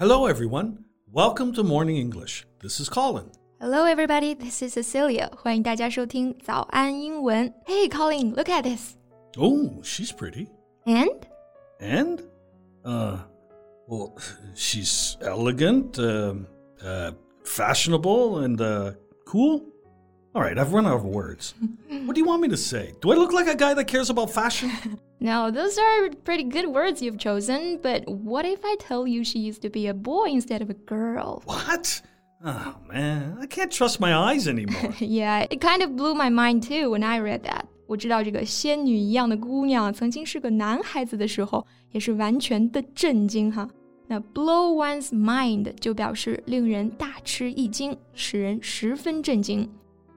Hello, everyone. Welcome to Morning English. This is Colin. Hello, everybody. This is Cecilia. 欢迎大家收听早安英文。Hey, Colin, look at this. Oh, she's pretty. And And, uh, well, she's elegant, um uh, fashionable, and uh, cool. All right, I've run out of words. what do you want me to say? Do I look like a guy that cares about fashion? now those are pretty good words you've chosen. But what if I tell you she used to be a boy instead of a girl? what? Oh, man, I can't trust my eyes anymore. Yeah, it kind of blew my mind too when I read that. 我知道这个仙女一样的姑娘曾经是个男孩子的时候，也是完全的震惊哈。那 blow one's mind 就表示令人大吃一惊，使人十分震惊。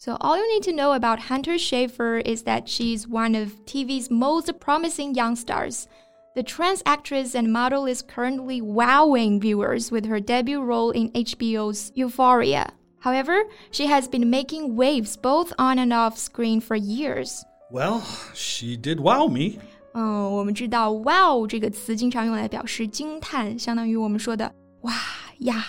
So all you need to know about Hunter Schafer is that she's one of TV's most promising young stars. The trans actress and model is currently wowing viewers with her debut role in HBO's Euphoria. However, she has been making waves both on and off screen for years. well, she did wow me. 嗯，我们知道 “wow” 这个词经常用来表示惊叹，相当于我们说的“哇呀”。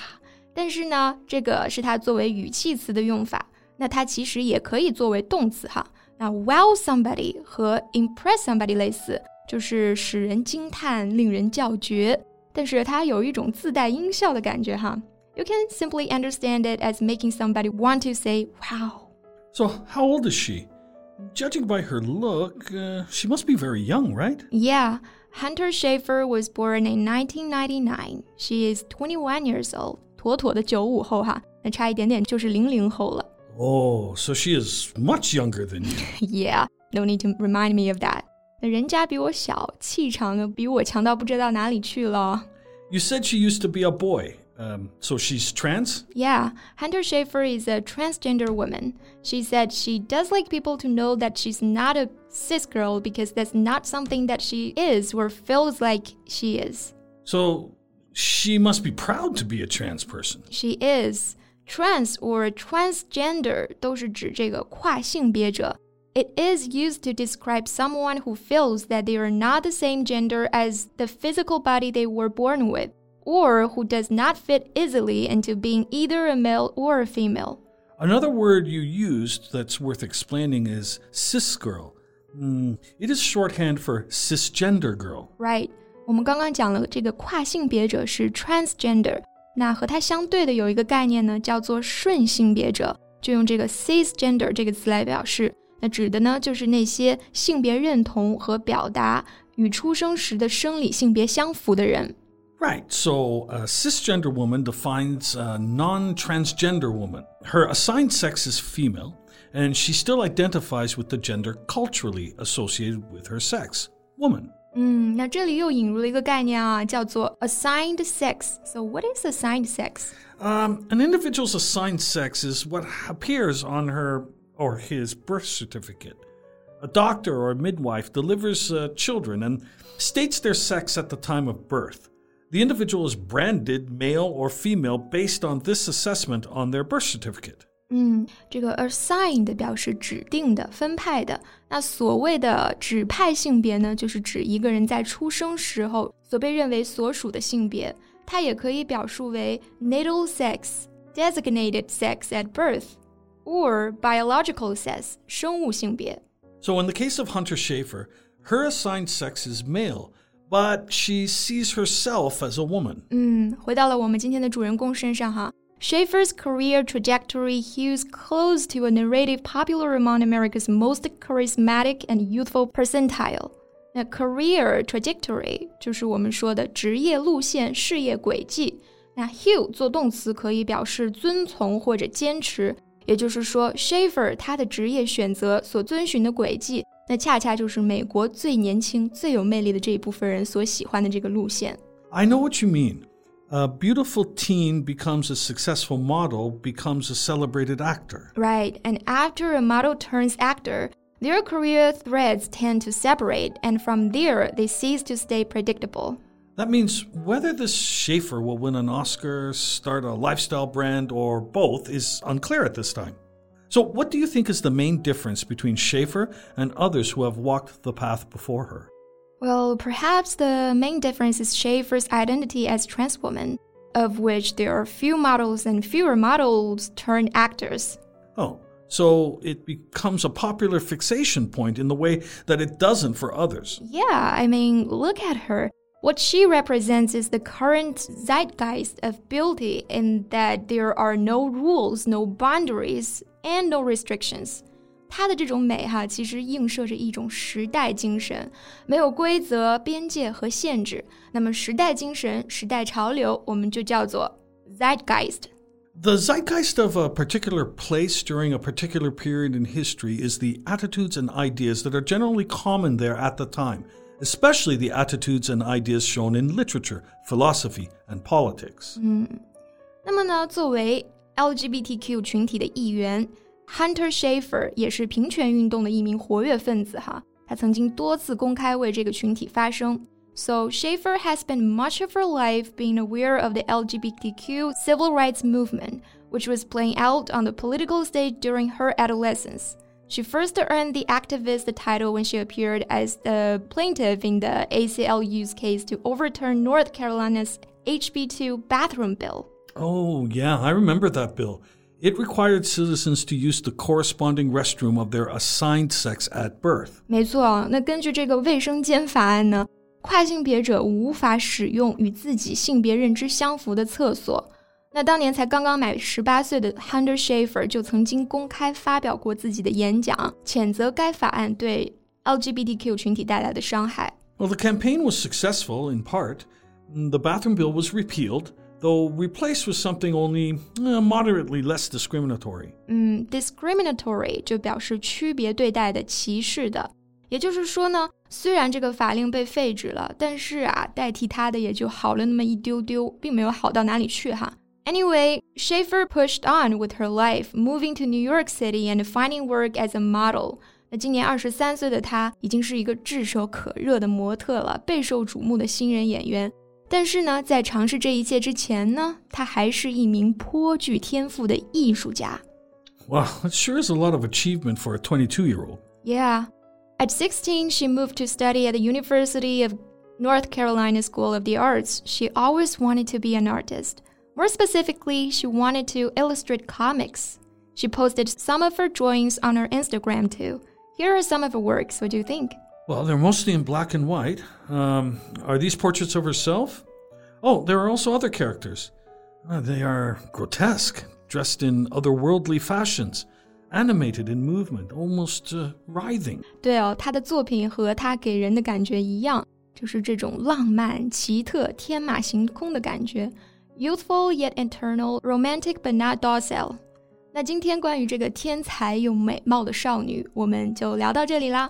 但是呢，这个是它作为语气词的用法， 那它其实也可以作为动词哈。那 wow somebody 和 impress somebody 类似，就是使人惊叹、令人叫绝，但是它有一种自带音效的感觉哈。You can simply understand it as making somebody want to say wow. So how old is she? Judging by her look, uh, she must be very young, right? Yeah. Hunter Schafer was born in 1999. She is 21 years old. 妥妥的九五后哈，那差一点点就是零零后了。Oh, so she is much younger than you. yeah, no need to remind me of that. you said she used to be a boy. Um, so she's trans? Yeah, Hunter Schafer is a transgender woman. She said she does like people to know that she's not a cis girl because that's not something that she is or feels like she is. So she must be proud to be a trans person. She is. Trans or transgender 都是指这个跨性别者。It is used to describe someone who feels that they are not the same gender as the physical body they were born with, or who does not fit easily into being either a male or a female. Another word you used that's worth explaining is cis girl. Mm, it is shorthand for cisgender girl. Right？我们刚刚讲了这个跨性别者是 transgender， 那和它相对的有一个概念呢，叫做顺性别者，就用这个 cisgender 这个词来表示。那指的呢，就是那些性别认同和表达与出生时的生理性别相符的人。 Right. So a cisgender woman defines a non transgender woman. Her assigned sex is female, and she still identifies with the gender culturally associated with her sex woman. 嗯，那这里又引入了一个概念啊，叫做 assigned sex。So what is assigned sex? Um, an individual's assigned sex is what appears on her or his birth certificate. A doctor or a midwife delivers uh, children and states their sex at the time of birth. The individual is branded male or female based on this assessment on their birth certificate. 嗯，这个 assigned 表示指定的、分派的。那所谓的指派性别呢，就是指一个人在出生时候所被认为所属的性别。它也可以表述为 natal sex、designated sex at birth or biological sex 生物性别。 So, in the case of Hunter Schafer, her assigned sex is male, but she sees herself as a woman. 嗯，回到了我们今天的主人公身上哈。 Schafer's career trajectory hews close to a narrative popular among America's most charismatic and youthful percentile. 那 career trajectory 就是我们说的职业路线、事业轨迹。那 hew 做动词可以表示遵从或者坚持，也就是说，Schafer 他的职业选择所遵循的轨迹，那恰恰就是美国最年轻、最有魅力的这一部分人所喜欢的这个路线。I know what you mean. A beautiful teen becomes a successful model, becomes a celebrated actor. Right, and after a model turns actor, their career threads tend to separate, and from there, they cease to stay predictable. That means whether this Schafer will win an Oscar, start a lifestyle brand, or both is unclear at this time. So, what do you think is the main difference between Schafer and others who have walked the path before her? Well, perhaps the main difference is Schafer's identity as trans woman, of which there are few models and fewer models turned actors. Oh, so it becomes a popular fixation point in the way that it doesn't for others. Yeah, I mean, look at her. What she represents is the current zeitgeist of beauty in that there are no rules, no boundaries, and no restrictions. 她的这种美哈，其实映射着一种时代精神，没有规则、边界和限制。那么时代精神、时代潮流，我们就叫做 zeitgeist。The zeitgeist of a particular place during a particular period in history is the attitudes and ideas that are generally common there at the time especially the attitudes and ideas shown in literature, philosophy, and politics. 嗯，那么呢，作为 LGBTQ 群体的一员 Hunter Schafer 也是平权运动的一名活跃分子哈，他曾经多次公开为这个群体发声。So Schafer has spent much of her life being aware of the LGBTQ civil rights movement, which was playing out on the political stage during her adolescence. She first earned the activist the title when she appeared as the plaintiff in the ACLU's case to overturn North Carolina's HB2 bathroom bill. Oh, yeah, I remember that bill. It required citizens to use the corresponding restroom of their assigned sex at birth. 没错，那根据这个卫生间法案呢，跨性别者无法使用与自己性别认知相符的厕所。那当年才刚刚满十八岁的 Hunter Schafer 就曾经公开发表过自己的演讲，谴责该法案对 LGBTQ 群体带来的伤害。Well, the campaign was successful in part. The bathroom bill was repealed, though replaced with something only eh, moderately less discriminatory. discriminatory。嗯，discriminatory 就表示区别对待的、歧视的。也就是说呢，虽然这个法令被废止了，但是啊，代替它的也就好了那么一丢丢，并没有好到哪里去哈。Anyway, Schafer pushed on with her life, moving to New York City and finding work as a model. 那今年二十三岁的她，已经是一个炙手可热的模特了，备受瞩目的新人演员。但是呢，在尝试这一切之前呢，她还是一名颇具天赋的艺术家。Wow, it sure is a lot of achievement for a 22 year old. Yeah. At 16, she moved to study at the University of North Carolina School of the Arts. She always wanted to be an artist. More specifically, she wanted to illustrate comics. She posted some of her drawings on her Instagram too. Here are some of her works. What do you think? Well, they're mostly in black and white. Um, are these portraits of herself? Oh, there are also other characters. Uh, they are grotesque, dressed in otherworldly fashions, animated in movement, almost uh, writhing. 对哦，她的作品和她给人的感觉一样，就是这种浪漫、奇特、天马行空的感觉。youthful yet eternal, romantic but not docile。那今天关于这个天才又美貌的少女，我们就聊到这里啦。